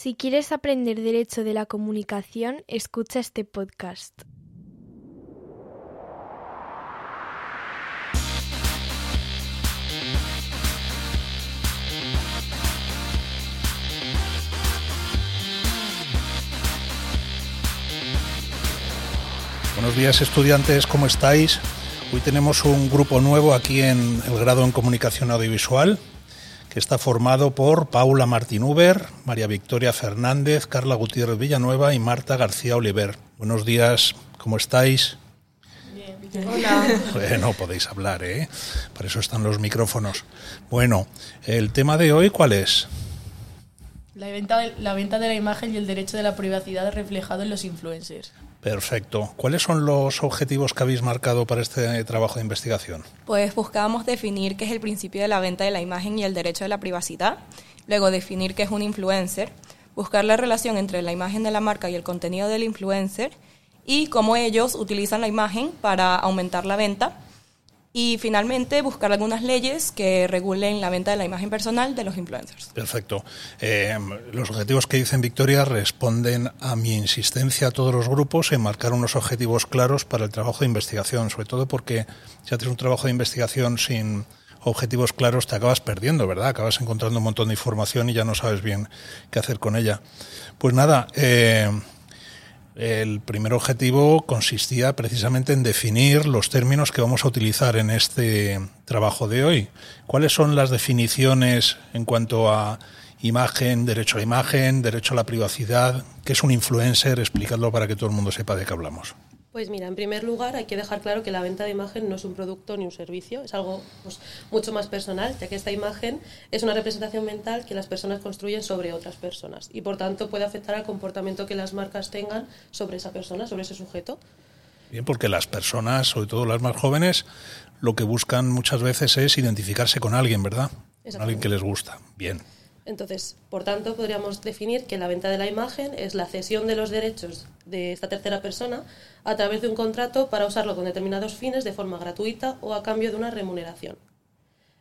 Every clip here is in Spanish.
Si quieres aprender derecho de la comunicación, escucha este podcast. Buenos días estudiantes, ¿cómo estáis? Hoy tenemos un grupo nuevo aquí en el grado en comunicación audiovisual está formado por Paula Martín Uber, María Victoria Fernández, Carla Gutiérrez Villanueva y Marta García Oliver. Buenos días, ¿cómo estáis? Hola. Bueno, podéis hablar, ¿eh? Para eso están los micrófonos. Bueno, el tema de hoy, ¿cuál es? La venta, de, la venta de la imagen y el derecho de la privacidad reflejado en los influencers. Perfecto. ¿Cuáles son los objetivos que habéis marcado para este trabajo de investigación? Pues buscábamos definir qué es el principio de la venta de la imagen y el derecho de la privacidad, luego definir qué es un influencer, buscar la relación entre la imagen de la marca y el contenido del influencer y cómo ellos utilizan la imagen para aumentar la venta y finalmente buscar algunas leyes que regulen la venta de la imagen personal de los influencers. Perfecto. Eh, los objetivos que dicen Victoria responden a mi insistencia a todos los grupos en marcar unos objetivos claros para el trabajo de investigación, sobre todo porque si haces un trabajo de investigación sin objetivos claros te acabas perdiendo, ¿verdad? Acabas encontrando un montón de información y ya no sabes bien qué hacer con ella. Pues nada, eh, el primer objetivo consistía precisamente en definir los términos que vamos a utilizar en este trabajo de hoy. ¿Cuáles son las definiciones en cuanto a imagen, derecho a la imagen, derecho a la privacidad? ¿Qué es un influencer? Explicadlo para que todo el mundo sepa de qué hablamos. Pues mira, en primer lugar hay que dejar claro que la venta de imagen no es un producto ni un servicio, es algo pues, mucho más personal, ya que esta imagen es una representación mental que las personas construyen sobre otras personas y por tanto puede afectar al comportamiento que las marcas tengan sobre esa persona, sobre ese sujeto. Bien, porque las personas, sobre todo las más jóvenes, lo que buscan muchas veces es identificarse con alguien, ¿verdad? Con alguien que les gusta. Bien. Entonces, por tanto, podríamos definir que la venta de la imagen es la cesión de los derechos de esta tercera persona a través de un contrato para usarlo con determinados fines de forma gratuita o a cambio de una remuneración.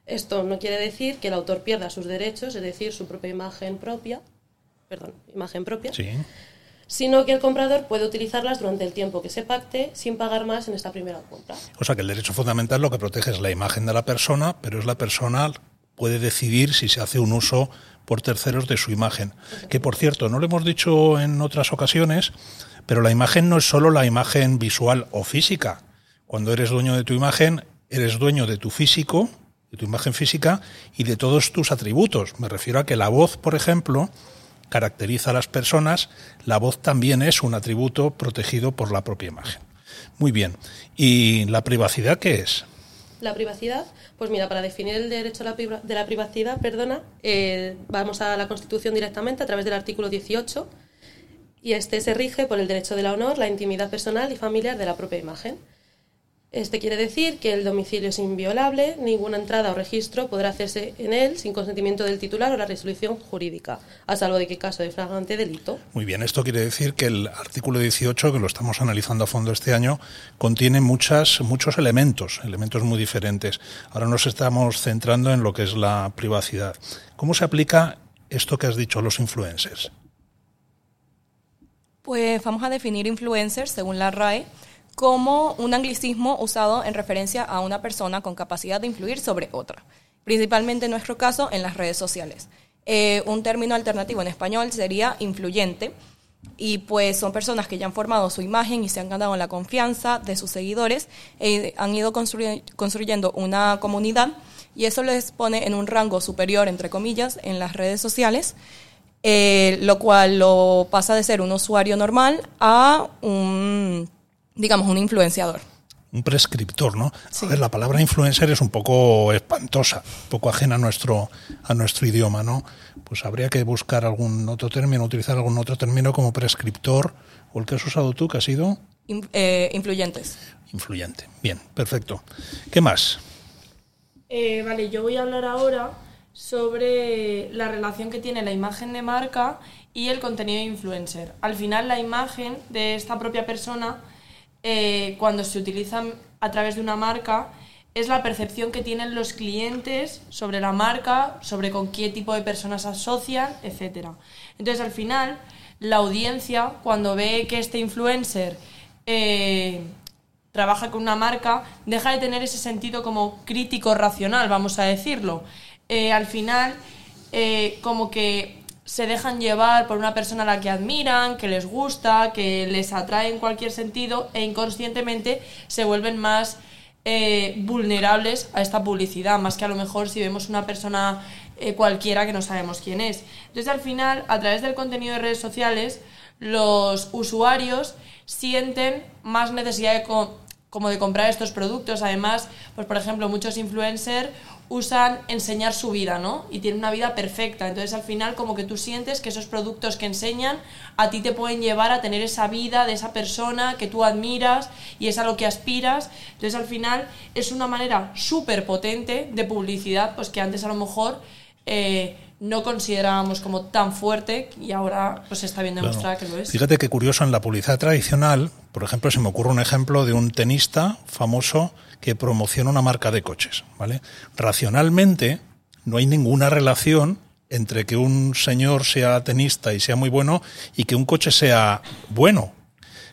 Esto no quiere decir que el autor pierda sus derechos, es decir, su propia imagen propia, perdón, imagen propia, sí. sino que el comprador puede utilizarlas durante el tiempo que se pacte sin pagar más en esta primera compra. O sea que el derecho fundamental lo que protege es la imagen de la persona, pero es la persona puede decidir si se hace un uso por terceros de su imagen. Que por cierto, no lo hemos dicho en otras ocasiones, pero la imagen no es solo la imagen visual o física. Cuando eres dueño de tu imagen, eres dueño de tu físico, de tu imagen física y de todos tus atributos. Me refiero a que la voz, por ejemplo, caracteriza a las personas, la voz también es un atributo protegido por la propia imagen. Muy bien. ¿Y la privacidad qué es? La privacidad, pues mira, para definir el derecho de la privacidad, perdona, eh, vamos a la Constitución directamente a través del artículo 18 y este se rige por el derecho del honor, la intimidad personal y familiar de la propia imagen. Este quiere decir que el domicilio es inviolable, ninguna entrada o registro podrá hacerse en él sin consentimiento del titular o la resolución jurídica, a salvo de que caso de flagrante delito. Muy bien, esto quiere decir que el artículo 18, que lo estamos analizando a fondo este año, contiene muchas, muchos elementos, elementos muy diferentes. Ahora nos estamos centrando en lo que es la privacidad. ¿Cómo se aplica esto que has dicho, los influencers? Pues vamos a definir influencers según la RAE como un anglicismo usado en referencia a una persona con capacidad de influir sobre otra, principalmente en nuestro caso en las redes sociales. Eh, un término alternativo en español sería influyente y pues son personas que ya han formado su imagen y se han ganado la confianza de sus seguidores e han ido construyendo una comunidad y eso les pone en un rango superior, entre comillas, en las redes sociales, eh, lo cual lo pasa de ser un usuario normal a un digamos, un influenciador. Un prescriptor, ¿no? A ver, la palabra influencer es un poco espantosa, un poco ajena a nuestro, a nuestro idioma, ¿no? Pues habría que buscar algún otro término, utilizar algún otro término como prescriptor, o el que has usado tú, que ha sido... Eh, influyentes. Influyente. Bien, perfecto. ¿Qué más? Eh, vale, yo voy a hablar ahora sobre la relación que tiene la imagen de marca y el contenido de influencer. Al final, la imagen de esta propia persona eh, cuando se utilizan a través de una marca, es la percepción que tienen los clientes sobre la marca, sobre con qué tipo de personas asocian, etc. Entonces, al final, la audiencia, cuando ve que este influencer eh, trabaja con una marca, deja de tener ese sentido como crítico racional, vamos a decirlo. Eh, al final, como que se dejan llevar por una persona a la que admiran, que les gusta, que les atrae en cualquier sentido e inconscientemente se vuelven más vulnerables a esta publicidad, más que a lo mejor si vemos una persona cualquiera que no sabemos quién es. Entonces al final, a través del contenido de redes sociales, los usuarios sienten más necesidad de como de comprar estos productos. Además, pues por ejemplo, muchos influencers usan enseñar su vida, ¿no? Y tienen una vida perfecta. Entonces, al final, como que tú sientes que esos productos que enseñan a ti te pueden llevar a tener esa vida de esa persona que tú admiras y es a lo que aspiras. Entonces, al final, es una manera súper potente de publicidad, pues que antes a lo mejor... Eh, no considerábamos como tan fuerte y ahora pues está bien demostrada que lo es. Fíjate qué curioso, en la publicidad tradicional, por ejemplo, se me ocurre un ejemplo de un tenista famoso que promociona una marca de coches, ¿vale? Racionalmente no hay ninguna relación entre que un señor sea tenista y sea muy bueno y que un coche sea bueno.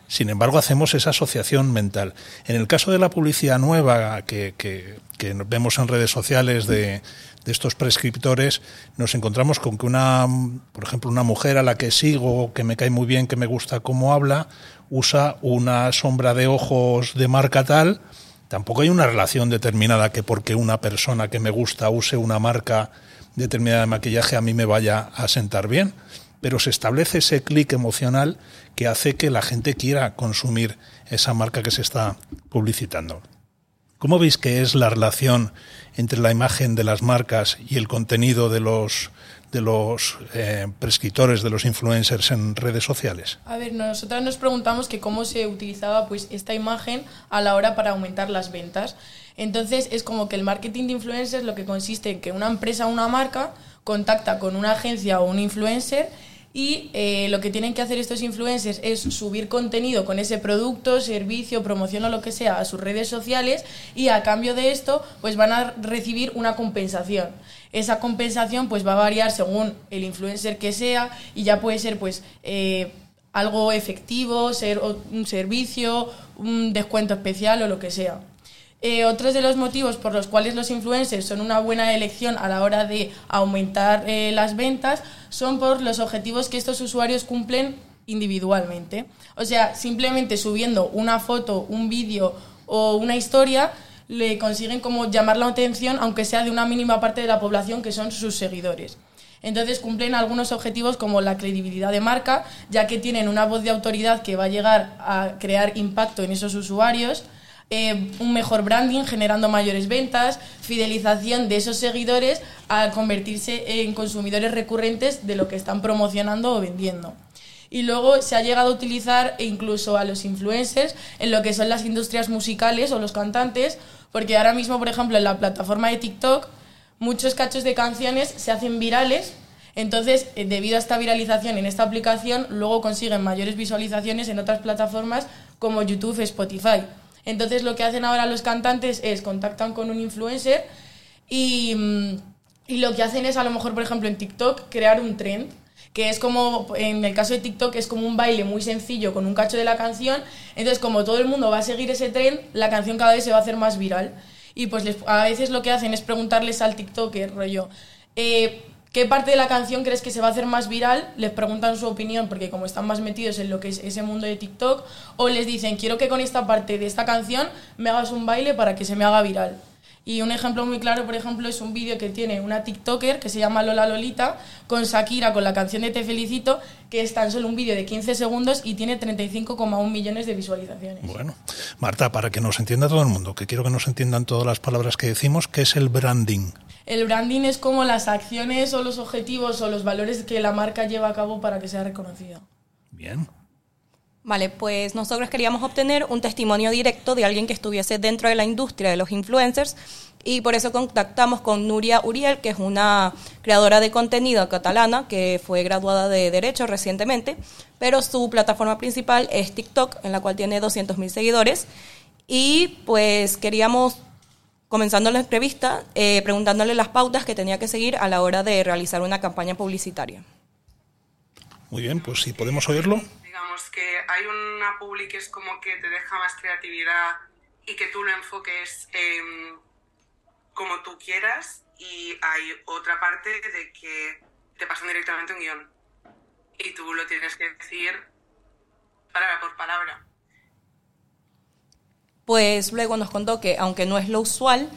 Sin embargo, hacemos esa asociación mental. En el caso de la publicidad nueva que, que, que vemos en redes sociales de, de estos prescriptores, nos encontramos con que una, por ejemplo, una mujer a la que sigo, que me cae muy bien, que me gusta cómo habla, usa una sombra de ojos de marca tal, tampoco hay una relación determinada que porque una persona que me gusta use una marca determinada de maquillaje a mí me vaya a sentar bien, pero se establece ese clic emocional que hace que la gente quiera consumir esa marca que se está publicitando. ¿Cómo veis que es la relación entre la imagen de las marcas y el contenido de los de los eh, prescriptores, de los influencers en redes sociales? A ver, nosotros nos preguntamos que cómo se utilizaba pues esta imagen a la hora para aumentar las ventas. Entonces es como que el marketing de influencers lo que consiste en que una empresa o una marca contacta con una agencia o un influencer y eh, lo que tienen que hacer estos influencers es subir contenido con ese producto, servicio, promoción o lo que sea a sus redes sociales y a cambio de esto pues van a recibir una compensación. Esa compensación pues va a variar según el influencer que sea y ya puede ser pues eh, algo efectivo, ser un servicio, un descuento especial o lo que sea. Eh, otros de los motivos por los cuales los influencers son una buena elección a la hora de aumentar eh, las ventas son por los objetivos que estos usuarios cumplen individualmente. O sea, simplemente subiendo una foto, un vídeo o una historia, le consiguen como llamar la atención, aunque sea de una mínima parte de la población que son sus seguidores. Entonces cumplen algunos objetivos como la credibilidad de marca, ya que tienen una voz de autoridad que va a llegar a crear impacto en esos usuarios, eh, un mejor branding generando mayores ventas, fidelización de esos seguidores a convertirse en consumidores recurrentes de lo que están promocionando o vendiendo. Y luego se ha llegado a utilizar incluso a los influencers en lo que son las industrias musicales o los cantantes, porque ahora mismo, por ejemplo, en la plataforma de TikTok, muchos cachos de canciones se hacen virales entonces, eh, debido a esta viralización en esta aplicación, luego consiguen mayores visualizaciones en otras plataformas como YouTube, Spotify. Entonces lo que hacen ahora los cantantes es contactan con un influencer y, mm, y lo que hacen es a lo mejor, por ejemplo, en TikTok crear un trend que es como, en el caso de TikTok, es como un baile muy sencillo con un cacho de la canción. Entonces, como todo el mundo va a seguir ese trend, la canción cada vez se va a hacer más viral. Y pues a veces lo que hacen es preguntarles al TikToker, rollo, eh, ¿Qué parte de la canción crees que se va a hacer más viral? Les preguntan su opinión porque como están más metidos en lo que es ese mundo de TikTok, o les dicen, quiero que con esta parte de esta canción me hagas un baile para que se me haga viral. Y un ejemplo muy claro, por ejemplo, es un vídeo que tiene una TikToker que se llama Lola Lolita con Shakira con la canción de Te Felicito, que es tan solo un vídeo de 15 segundos y tiene 35,1 millones de visualizaciones. Bueno, Marta, para que nos entienda todo el mundo, que quiero que nos entiendan todas las palabras que decimos, ¿qué es el branding? El branding es como las acciones o los objetivos o los valores que la marca lleva a cabo para que sea reconocida. Bien. Vale, pues nosotros queríamos obtener un testimonio directo de alguien que estuviese dentro de la industria de los influencers y por eso contactamos con Nuria Uriel, que es una creadora de contenido catalana que fue graduada de Derecho recientemente, pero su plataforma principal es TikTok, en la cual tiene 200.000 seguidores y pues queríamos comenzando la entrevista eh, preguntándole las pautas que tenía que seguir a la hora de realizar una campaña publicitaria. Muy bien, pues si podemos oírlo. Digamos que hay una publi que es como que te deja más creatividad y que tú lo enfoques em, como tú quieras y hay otra parte de que te pasan directamente un guion y tú lo tienes que decir palabra por palabra. Pues luego nos contó que, aunque no es lo usual,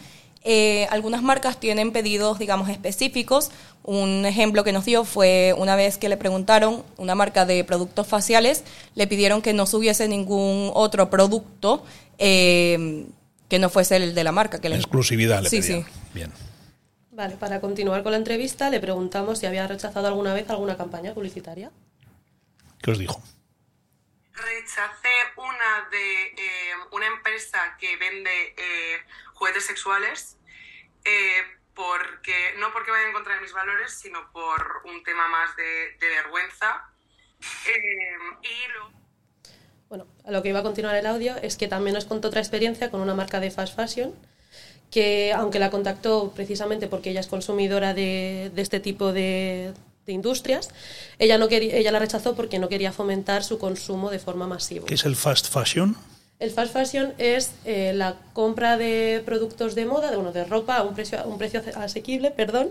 eh, algunas marcas tienen pedidos, digamos, específicos. Un ejemplo que nos dio fue una vez que le preguntaron, una marca de productos faciales, le pidieron que no subiese ningún otro producto eh, que no fuese el de la marca. Que la exclusividad le sí, Sí. Bien. Vale, para continuar con la entrevista, le preguntamos si había rechazado alguna vez alguna campaña publicitaria. ¿Qué os dijo? Rechacé una de eh, una empresa que vende juguetes sexuales eh, porque no porque vaya en contra de mis valores, sino por un tema más de, vergüenza. Eh, y lo... Bueno, a lo que iba a continuar el audio es que también nos contó otra experiencia con una marca de fast fashion que aunque la contactó precisamente porque ella es consumidora de este tipo de, de industrias, ella, no quería, ella la rechazó porque no quería fomentar su consumo de forma masiva. ¿Qué es el fast fashion? El fast fashion es eh, la compra de productos de moda, de, bueno, de ropa a un precio, un precio asequible, perdón,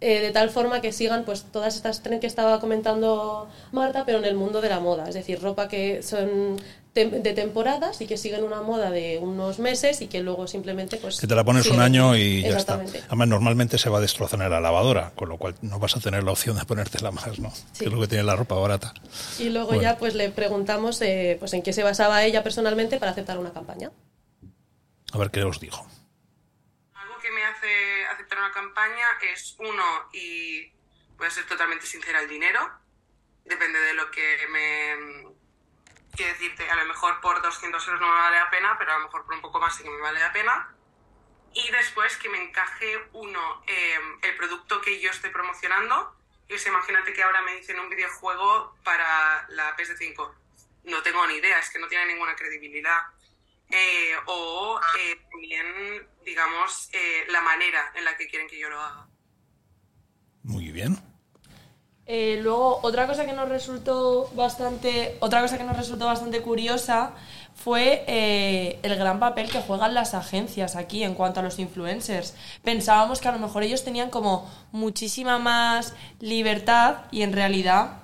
eh, de tal forma que sigan pues todas estas trends que estaba comentando Marta, pero en el mundo de la moda, es decir, ropa que son de temporadas y que siguen una moda de unos meses y que luego simplemente pues que te la pones un año y ya está. Además normalmente se va a destrozar en la lavadora con lo cual no vas a tener la opción de ponértela más no que es lo que tiene la ropa barata. Y luego ya pues le preguntamos eh, pues en qué se basaba ella personalmente para aceptar una campaña. A ver qué os dijo. Algo que me hace aceptar una campaña es uno y voy a ser totalmente sincera el dinero. Depende de lo que me Quiero decirte, a lo mejor por 200 euros no me vale la pena, pero a lo mejor por un poco más sí que me vale la pena. Y después que me encaje uno, em, el producto que yo estoy promocionando. Y es, imagínate que ahora me dicen un videojuego para la PS5. No tengo ni idea, es que no tiene ninguna credibilidad. Eh, o eh, también, digamos, eh, la manera en la que quieren que yo lo haga. Muy bien. Eh, luego, otra cosa que nos resultó bastante, otra cosa que nos resultó bastante curiosa fue eh, el gran papel que juegan las agencias aquí en cuanto a los influencers. Pensábamos que a lo mejor ellos tenían como muchísima más libertad y en realidad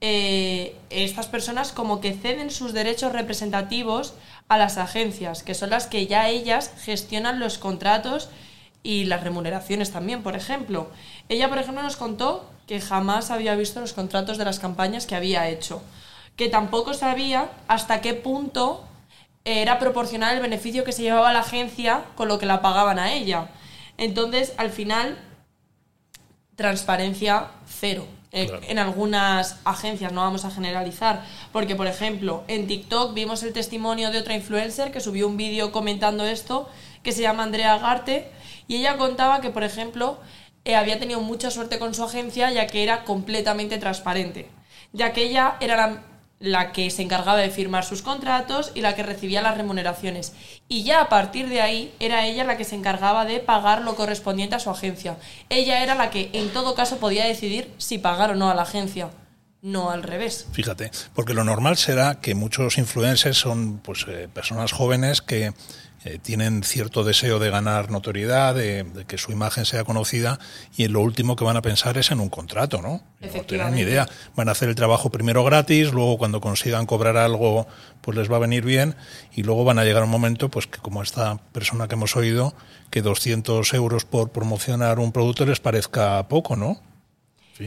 eh, estas personas como que ceden sus derechos representativos a las agencias, que son las que ya ellas gestionan los contratos y las remuneraciones también, por ejemplo. Ella, por ejemplo, nos contó que jamás había visto los contratos de las campañas que había hecho, que tampoco sabía hasta qué punto era proporcional el beneficio que se llevaba la agencia con lo que la pagaban a ella. Entonces, al final, transparencia cero. Eh, en algunas agencias, no vamos a generalizar, porque por ejemplo en TikTok vimos el testimonio de otra influencer que subió un vídeo comentando esto, que se llama Andrea Garte, y ella contaba que por ejemplo eh, había tenido mucha suerte con su agencia ya que era completamente transparente, ya que ella era la, que se encargaba de firmar sus contratos y la que recibía las remuneraciones. Y ya a partir de ahí era ella la que se encargaba de pagar lo correspondiente a su agencia. Ella era la que en todo caso podía decidir si pagar o no a la agencia no al revés. Fíjate, porque lo normal será que muchos influencers son pues eh, personas jóvenes que eh, tienen cierto deseo de ganar notoriedad, de, que su imagen sea conocida y en lo último que van a pensar es en un contrato, ¿no? No tienen ni idea. Van a hacer el trabajo primero gratis, luego cuando consigan cobrar algo pues les va a venir bien y luego van a llegar un momento pues que como esta persona que hemos oído, que 200 euros por promocionar un producto les parezca poco, ¿no? Sí.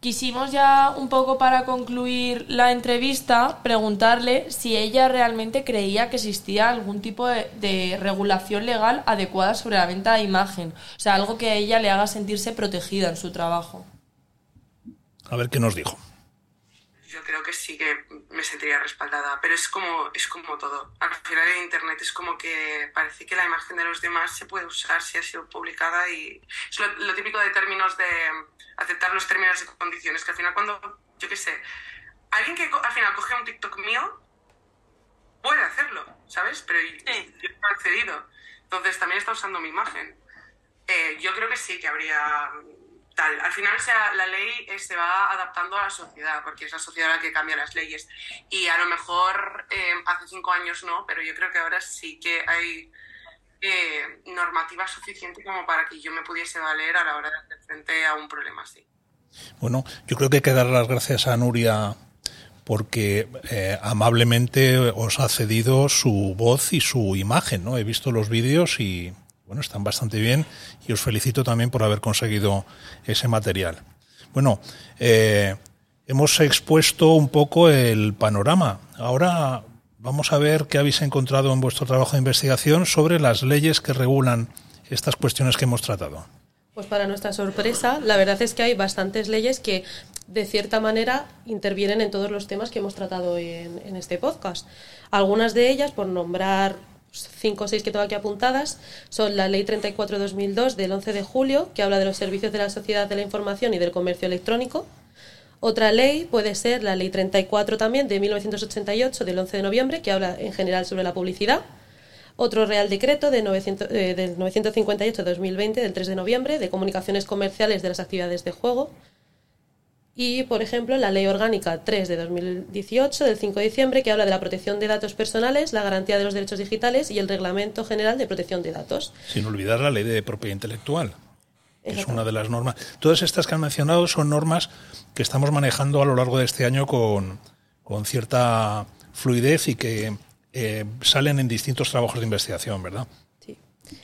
Quisimos ya un poco para concluir la entrevista preguntarle si ella realmente creía que existía algún tipo de, regulación legal adecuada sobre la venta de imagen, o sea, algo que a ella le haga sentirse protegida en su trabajo. A ver qué nos dijo. Yo creo que sí que me sentiría respaldada, pero es como, es como todo. Al final en Internet es como que parece que la imagen de los demás se puede usar si ha sido publicada y es lo típico de términos de aceptar los términos y condiciones, que al final cuando, yo qué sé, alguien que al final coge un TikTok mío puede hacerlo, ¿sabes? Pero yo no he accedido. Entonces también está usando mi imagen. Eh, yo creo que sí, que habría Al final la ley eh, se va adaptando a la sociedad, porque es la sociedad la que cambia las leyes. Y a lo mejor eh, hace cinco años no, pero yo creo que ahora sí que hay eh, normativa suficiente como para que yo me pudiese valer a la hora de hacer frente a un problema así. Bueno, yo creo que hay que dar las gracias a Nuria porque eh, amablemente os ha cedido su voz y su imagen, ¿no? He visto los vídeos y bueno, están bastante bien y os felicito también por haber conseguido ese material. Bueno, eh, hemos expuesto un poco el panorama. Ahora vamos a ver qué habéis encontrado en vuestro trabajo de investigación sobre las leyes que regulan estas cuestiones que hemos tratado. Pues para nuestra sorpresa, la verdad es que hay bastantes leyes que de cierta manera intervienen en todos los temas que hemos tratado en, en este podcast. Algunas de ellas, por nombrar cinco o seis que tengo aquí apuntadas, son la Ley 34-2002 del 11 de julio, que habla de los servicios de la sociedad de la información y del comercio electrónico. Otra ley puede ser la Ley 34 también de 1988 del 11 de noviembre, que habla en general sobre la publicidad. Otro Real Decreto de 900, eh, del 958-2020 del 3 de noviembre de comunicaciones comerciales de las actividades de juego. Y, por ejemplo, la Ley Orgánica 3 de 2018, del 5 de diciembre, que habla de la protección de datos personales, la garantía de los derechos digitales y el Reglamento General de Protección de Datos. Sin olvidar la Ley de Propiedad Intelectual, que es una de las normas. Todas estas que han mencionado son normas que estamos manejando a lo largo de este año con, con cierta fluidez y que eh, salen en distintos trabajos de investigación, ¿verdad?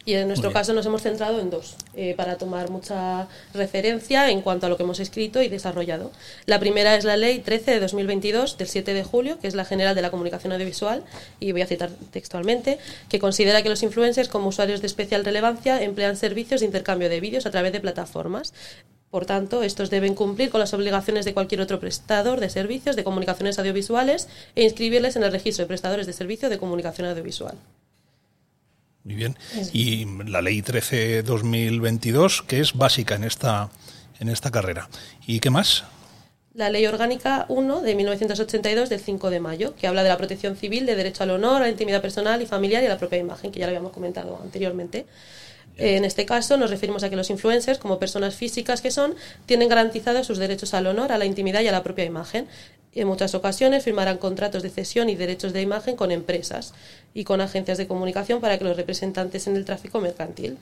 Y en nuestro caso nos hemos centrado en dos, eh, para tomar mucha referencia en cuanto a lo que hemos escrito y desarrollado. La primera es la Ley 13 de 2022, del 7 de julio, que es la General de la Comunicación Audiovisual, y voy a citar textualmente, que considera que los influencers, como usuarios de especial relevancia, emplean servicios de intercambio de vídeos a través de plataformas. Por tanto, estos deben cumplir con las obligaciones de cualquier otro prestador de servicios de comunicaciones audiovisuales e inscribirles en el registro de prestadores de servicio de comunicación audiovisual. Muy bien. Y la ley 13-2022, que es básica en esta, en esta carrera. ¿Y qué más? La Ley Orgánica 1 de 1982 del 5 de mayo, que habla de la protección civil, de derecho al honor, a la intimidad personal y familiar y a la propia imagen, que ya lo habíamos comentado anteriormente. Eh, En este caso nos referimos a que los influencers, como personas físicas que son, tienen garantizados sus derechos al honor, a la intimidad y a la propia imagen. En muchas ocasiones firmarán contratos de cesión y derechos de imagen con empresas y con agencias de comunicación para que los representantes en el tráfico mercantil.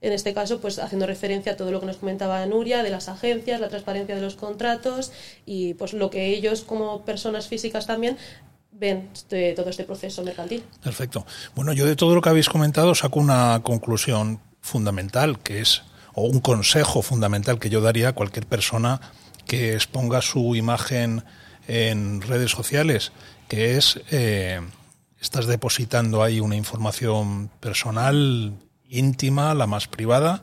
En este caso, pues haciendo referencia a todo lo que nos comentaba Nuria de las agencias, la transparencia de los contratos y pues lo que ellos como personas físicas también ven de todo este proceso mercantil. Perfecto. Bueno, yo de todo lo que habéis comentado saco una conclusión fundamental, que es, o un consejo fundamental que yo daría a cualquier persona que exponga su imagen en redes sociales, que es, eh, estás depositando ahí una información personal, íntima, la más privada.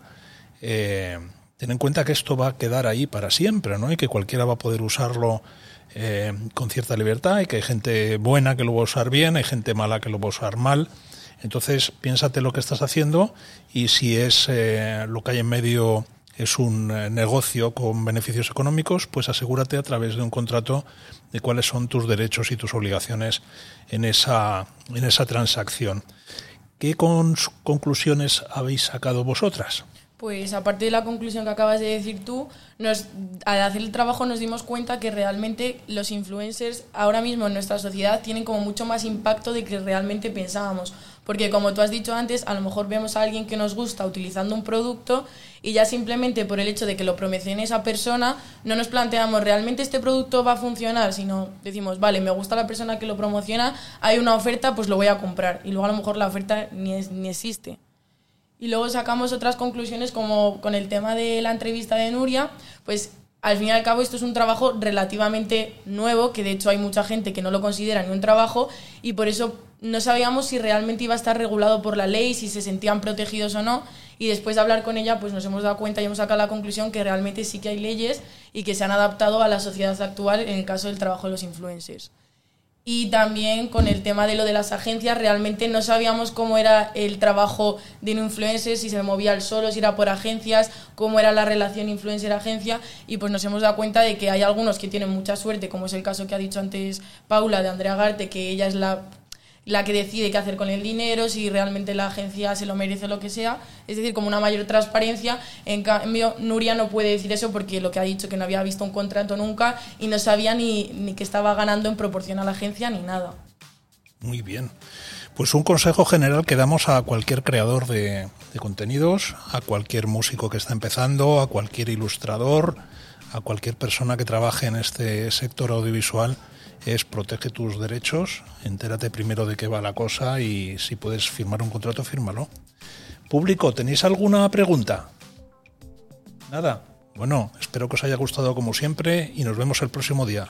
Eh, ten en cuenta que esto va a quedar ahí para siempre, ¿no? Y que cualquiera va a poder usarlo eh, con cierta libertad y que hay gente buena que lo va a usar bien, hay gente mala que lo va a usar mal. Entonces, piénsate lo que estás haciendo y si es eh, lo que hay en medio es un eh, negocio con beneficios económicos, pues asegúrate a través de un contrato de cuáles son tus derechos y tus obligaciones en esa, en esa transacción. ¿Qué conclusiones habéis sacado vosotras? Pues aparte de la conclusión que acabas de decir tú, nos, al hacer el trabajo nos dimos cuenta que realmente los influencers ahora mismo en nuestra sociedad tienen como mucho más impacto de que realmente pensábamos. Porque como tú has dicho antes, a lo mejor vemos a alguien que nos gusta utilizando un producto y ya simplemente por el hecho de que lo promocione esa persona, no nos planteamos realmente este producto va a funcionar, sino decimos, vale, me gusta la persona que lo promociona, hay una oferta, pues lo voy a comprar. Y luego a lo mejor la oferta ni, ni existe. Y luego sacamos otras conclusiones como con el tema de la entrevista de Nuria, pues al fin y al cabo esto es un trabajo relativamente nuevo, que de hecho hay mucha gente que no lo considera ni un trabajo y por eso no sabíamos si realmente iba a estar regulado por la ley, si se sentían protegidos o no y después de hablar con ella pues nos hemos dado cuenta y hemos sacado la conclusión que realmente sí que hay leyes y que se han adaptado a la sociedad actual en el caso del trabajo de los influencers. Y también con el tema de lo de las agencias, realmente no sabíamos cómo era el trabajo de un influencer, si se movía al solo, si era por agencias, cómo era la relación influencer-agencia. Y pues nos hemos dado cuenta de que hay algunos que tienen mucha suerte, como es el caso que ha dicho antes Paula de Andrea Garte, que ella es la, la que decide qué hacer con el dinero, si realmente la agencia se lo merece o lo que sea. Es decir, como una mayor transparencia. En cambio, Nuria no puede decir eso porque lo que ha dicho que no había visto un contrato nunca y no sabía ni, ni que estaba ganando en proporción a la agencia ni nada. Muy bien. Pues un consejo general que damos a cualquier creador de, de contenidos, a cualquier músico que está empezando, a cualquier ilustrador, a cualquier persona que trabaje en este sector audiovisual es protege tus derechos, entérate primero de qué va la cosa y si puedes firmar un contrato, fírmalo. Público, ¿tenéis alguna pregunta? Nada. Bueno, espero que os haya gustado como siempre y nos vemos el próximo día.